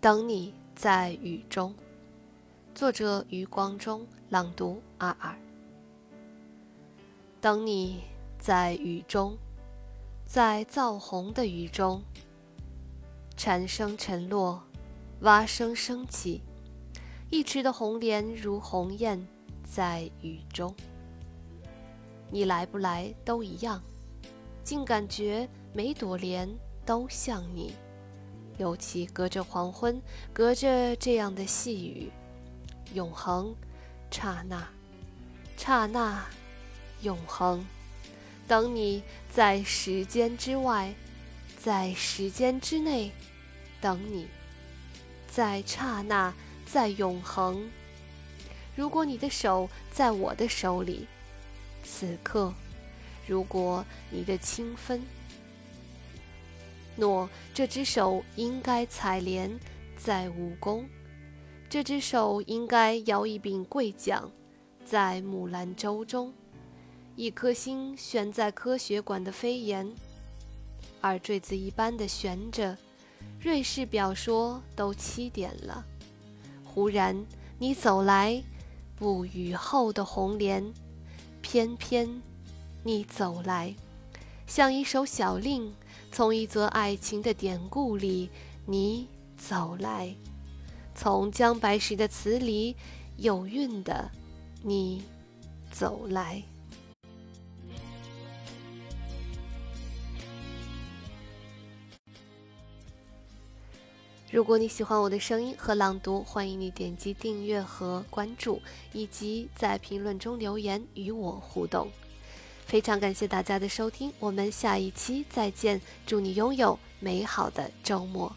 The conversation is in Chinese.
等你在雨中，作者余光中，朗读二二。等你在雨中，在燥红的雨中，蝉声沉落，蛙声升起，一池的红莲如鸿雁在雨中。你来不来都一样，竟感觉每朵莲都像你。尤其隔着黄昏，隔着这样的细雨，永恒，刹那，刹那，永恒。等你在时间之外，在时间之内，等你，在刹那，在永恒。如果你的手在我的手里，此刻，如果你的清芬。诺，这只手应该采莲，在武功；这只手应该摇一柄桂桨，在木兰舟中。一颗心悬在科学馆的飞檐，耳坠子一般的悬着。瑞士表说都七点了。忽然你走来，不雨后的红莲，偏偏你走来，像一首小令。从一则爱情的典故里，你走来；从姜白石的词里，有韵的你走来。如果你喜欢我的声音和朗读，欢迎你点击订阅和关注，以及在评论中留言与我互动。非常感谢大家的收听，我们下一期再见，祝你拥有美好的周末。